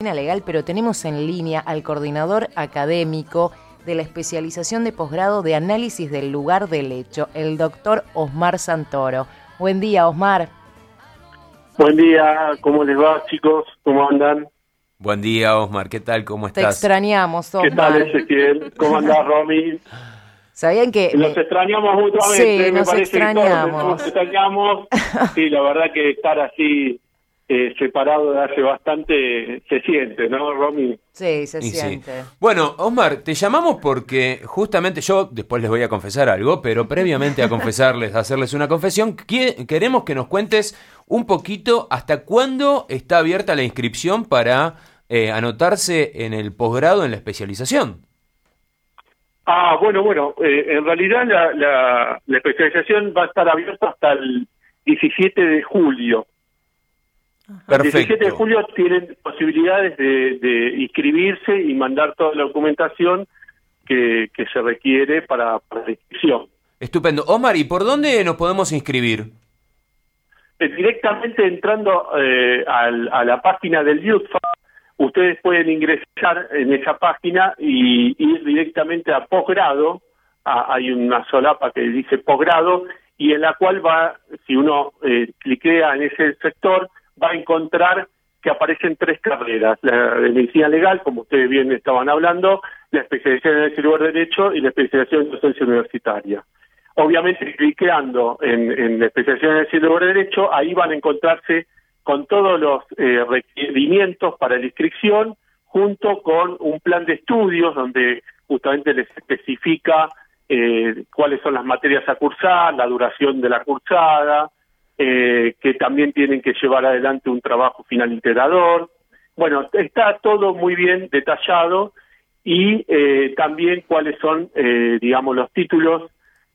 legal, pero tenemos en línea al coordinador académico de la especialización de posgrado de análisis del lugar del hecho, el doctor Osmar Santoro. Buen día, Osmar. Buen día, ¿cómo les va, chicos? ¿Cómo andan? Buen día, Osmar, ¿qué tal? ¿Cómo estás? Te extrañamos, Osmar. ¿Qué tal, Ezequiel? ¿Cómo andás, Romy? ¿Sabían que...? Nos extrañamos mutuamente, sí, me nos parece extrañamos. que nos extrañamos. Sí, la verdad que estar así eh, separado de hace bastante se siente, ¿no, Romy? Sí, se Y sí. siente. Bueno, Osmar, te llamamos porque justamente yo, después les voy a confesar algo, pero previamente a confesarles, a hacerles una confesión, queremos que nos cuentes un poquito hasta cuándo está abierta la inscripción para eh, anotarse en el posgrado en la especialización. Ah, bueno, bueno, eh, en realidad la, la, la especialización va a estar abierta hasta el 17 de julio. El 17 de julio tienen posibilidades de, de inscribirse y mandar toda la documentación que, que se requiere para, para la inscripción. Estupendo. Osmar, ¿y por dónde nos podemos inscribir? Eh, directamente entrando eh, al- a la página del YUTFA, ustedes pueden ingresar en esa página y ir directamente a posgrado. Hay una solapa que dice posgrado y en la cual va, si uno eh, cliquea en ese sector, va a encontrar que aparecen tres carreras, la de medicina legal, como ustedes bien estaban hablando, la especialización en el lugar de derecho y la especialización en docencia universitaria. Obviamente, cliqueando en, en la especialización en el lugar de derecho, ahí van a encontrarse con todos los eh, requerimientos para la inscripción, junto con un plan de estudios donde justamente les especifica eh, cuáles son las materias a cursar, la duración de la cursada, eh, que también tienen que llevar adelante un trabajo final integrador. Bueno, está todo muy bien detallado y eh, también cuáles son, eh, digamos, los títulos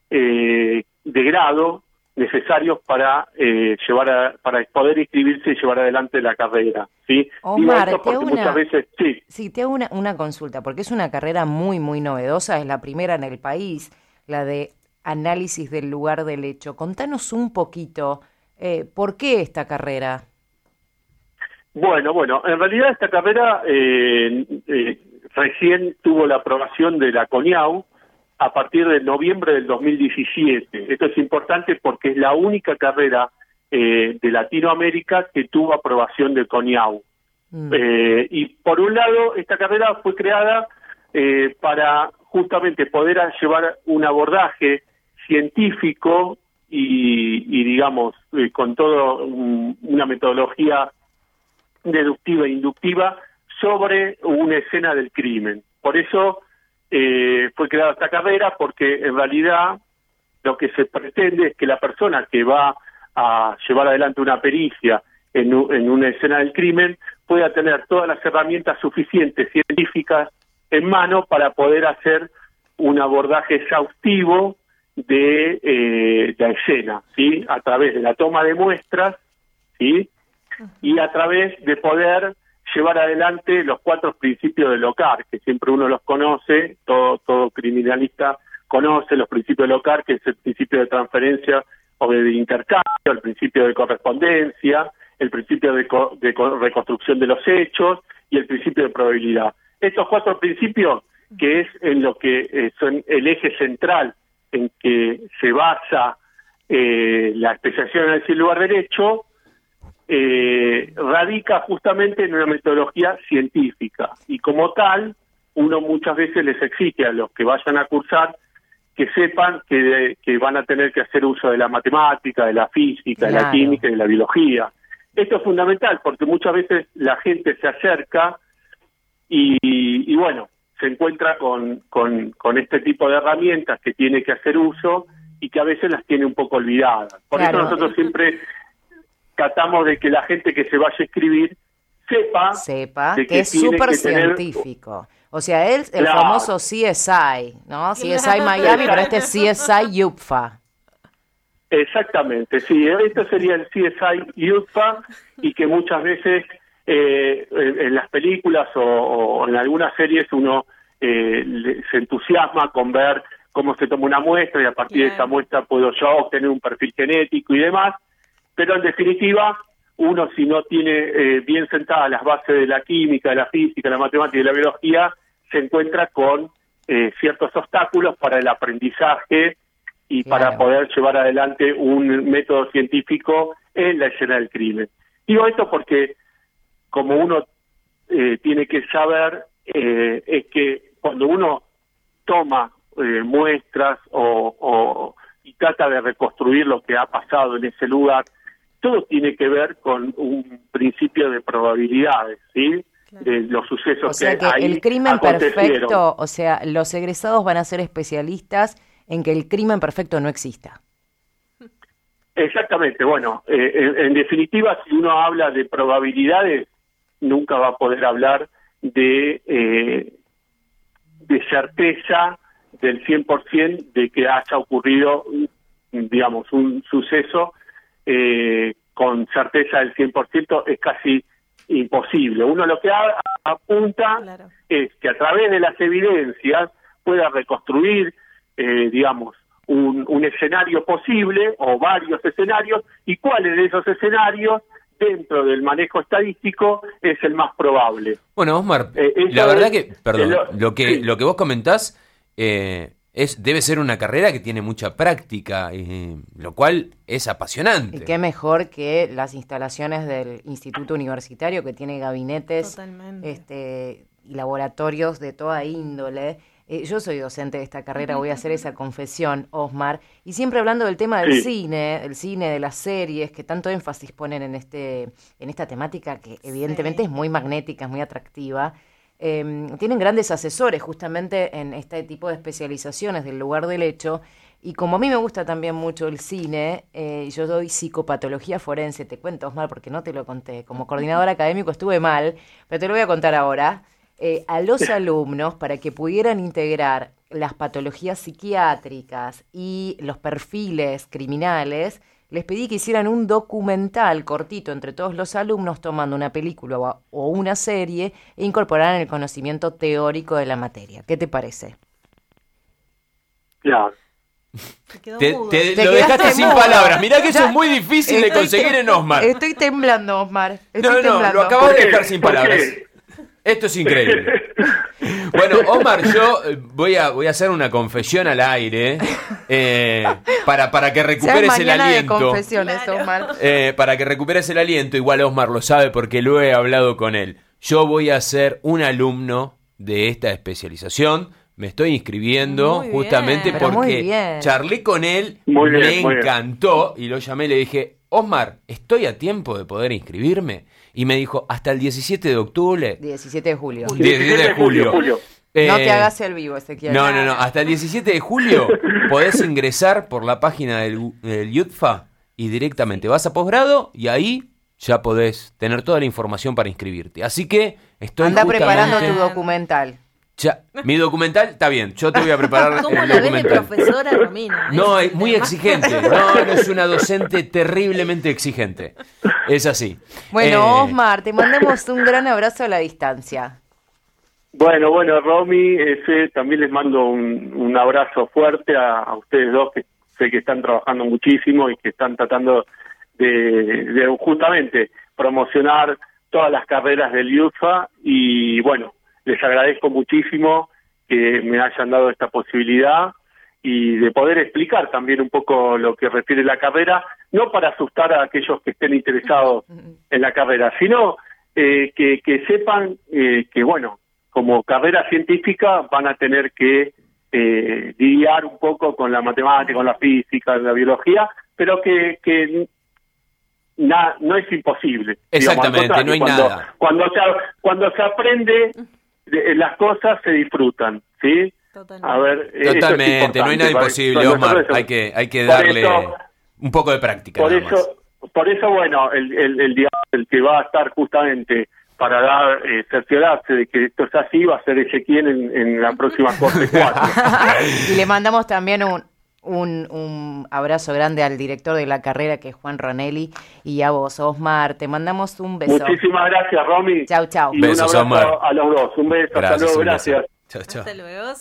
eh, de grado necesarios para eh, llevar a, para poder inscribirse y llevar adelante la carrera, ¿sí? Omar, te hago muchas una- veces, sí, Sí, te hago una, una consulta, porque es una carrera muy, muy novedosa, es la primera en el país, la de análisis del lugar del hecho. Contanos un poquito, eh, ¿por qué esta carrera? Bueno, bueno, en realidad esta carrera eh, eh, recién tuvo la aprobación de la CONIAU a partir de noviembre del 2017. Esto es importante porque es la única carrera eh, de Latinoamérica que tuvo aprobación de CONIAU. Mm. Eh, y por un lado, esta carrera fue creada eh, para justamente poder llevar un abordaje científico y, y, digamos, eh, con todo un- una metodología deductiva e inductiva sobre una escena del crimen. Por eso eh, fue creada esta carrera, porque en realidad lo que se pretende es que la persona que va a llevar adelante una pericia en, en una escena del crimen pueda tener todas las herramientas suficientes científicas en mano para poder hacer un abordaje exhaustivo de eh, la escena, ¿sí? A través de la toma de muestras, ¿sí? y a través de poder llevar adelante los cuatro principios del LOCAR, que siempre uno los conoce, todo, todo criminalista conoce los principios del LOCAR, que es el principio de transferencia o de intercambio, el principio de correspondencia, el principio de, co- de co- reconstrucción de los hechos y el principio de probabilidad. Estos cuatro principios, que es en lo que eh, son el eje central en que se basa eh, la especialización en el lugar derecho, eh, radica justamente en una metodología científica y como tal uno muchas veces les exige a los que vayan a cursar que sepan que, que van a tener que hacer uso de la matemática, de la física, de la química y de la biología. Esto es fundamental porque muchas veces la gente se acerca y, y bueno, se encuentra con, con, con este tipo de herramientas que tiene que hacer uso y que a veces las tiene un poco olvidadas. Por Claro. eso nosotros siempre tratamos de que la gente que se vaya a escribir sepa, Sepa de que es súper tener- científico. O sea, él, el Claro. famoso CSI, ¿no? CSI Miami, pero este es CSI Yupfa. Exactamente, sí, esto sería el CSI UFA y que muchas veces eh, en, las películas o, o en algunas series uno eh, se entusiasma con ver cómo se toma una muestra y a partir de esa muestra puedo yo obtener un perfil genético y demás, pero en definitiva uno si no tiene eh, bien sentadas las bases de la química, de la física, de la matemática y de la biología, se encuentra con eh, ciertos obstáculos para el aprendizaje y para poder llevar adelante un método científico en la escena del crimen. Digo esto porque como uno eh, tiene que saber es que cuando uno toma muestras o, y trata de reconstruir lo que ha pasado en ese lugar, todo tiene que ver con un principio de probabilidades, ¿sí? De los sucesos o sea que, el crimen perfecto, o sea, los egresados van a ser especialistas en que el crimen perfecto no exista. Exactamente, bueno, eh, en, definitiva, si uno habla de probabilidades, nunca va a poder hablar de, eh, de certeza del 100% de que haya ocurrido, digamos, un suceso eh, con certeza del 100% es casi imposible. Uno lo que apunta es que a través de las evidencias pueda reconstruir, eh, digamos, un, un, escenario posible o varios escenarios y cuáles de esos escenarios dentro del manejo estadístico es el más probable. Bueno, Osmar, eh, la verdad que, perdón, lo, que lo que vos comentás eh, es, debe ser una carrera que tiene mucha práctica, y, lo cual es apasionante. Y qué mejor que las instalaciones del Instituto Universitario, que tiene gabinetes este, y laboratorios de toda índole. Eh, yo soy docente de esta carrera, voy a hacer esa confesión, Osmar, y siempre hablando del tema del cine, el cine, de las series, que tanto énfasis ponen en, este, en esta temática que evidentemente es muy magnética, es muy atractiva. Em, tienen grandes asesores justamente en este tipo de especializaciones del lugar del hecho. Y como a mí me gusta también mucho el cine, eh, yo doy psicopatología forense, te cuento mal porque no te lo conté. Como coordinador académico estuve mal, pero te lo voy a contar ahora. Eh, a los alumnos para que pudieran integrar las patologías psiquiátricas y los perfiles criminales, les pedí que hicieran un documental cortito entre todos los alumnos tomando una película o una serie e incorporaran el conocimiento teórico de la materia. ¿Qué te parece? Claro. Te, lo dejaste sin palabras. Mirá que eso es muy difícil de conseguir en Osmar. Estoy temblando, Osmar. no, no, lo acabas de dejar sin palabras. Esto es increíble. Bueno, Omar, yo eh, voy a, voy a hacer una confesión al aire eh, para, para que recuperes el aliento. Eh, para que recuperes el aliento, igual Omar lo sabe porque lo he hablado con él. Yo voy a ser un alumno de esta especialización. Me estoy inscribiendo justamente porque charlé con él, me encantó y lo llamé y le dije, Osmar, ¿estoy a tiempo de poder inscribirme? Y me dijo, hasta el 17 de octubre. 17 de julio. 17 de julio. Eh, no te hagas el vivo, Ezequiel. No, no, no. Hasta el 17 de julio podés ingresar por la página del, del YUTFA y directamente vas a posgrado y ahí ya podés tener toda la información para inscribirte. Así que estoy Anda preparando tu documental. Ya, mi documental está bien, yo te voy a preparar ¿Cómo el la documental. profesora Romina? No, es muy exigente. No, no es una docente terriblemente exigente. Es así. Bueno, eh, Osmar, te mandamos un gran abrazo a la distancia. Bueno, bueno, Romy, ese, también les mando un, abrazo fuerte a, ustedes dos que sé que están trabajando muchísimo y que están tratando de, justamente promocionar todas las carreras del IUFA y bueno, les agradezco muchísimo que me hayan dado esta posibilidad y de poder explicar también un poco lo que refiere la carrera, no para asustar a aquellos que estén interesados en la carrera, sino eh, que, que, sepan eh, que, bueno, como carrera científica van a tener que eh, lidiar un poco con la matemática, con la física, con la biología, pero que, que no es imposible. Exactamente, no hay nada. Cuando se, cuando se aprende las cosas se disfrutan, ¿sí? Totalmente. A ver, Totalmente, no hay nada imposible, Omar. hay que, hay que darle un poco de práctica. Por eso, por eso, bueno, el, el, el, el que va a estar justamente para dar eh, cerciorarse de que esto es así va a ser Ezequiel en, en la próxima Corte 4. y le mandamos también un, un, un, abrazo grande al director de la carrera, que es Juan Ronelli, y a vos, Osmar. Te mandamos un beso. Muchísimas gracias, Romy. Chau, chau. Y un abrazo a los dos. Un beso. hasta luego. Gracias. Chao, chao. Hasta luego.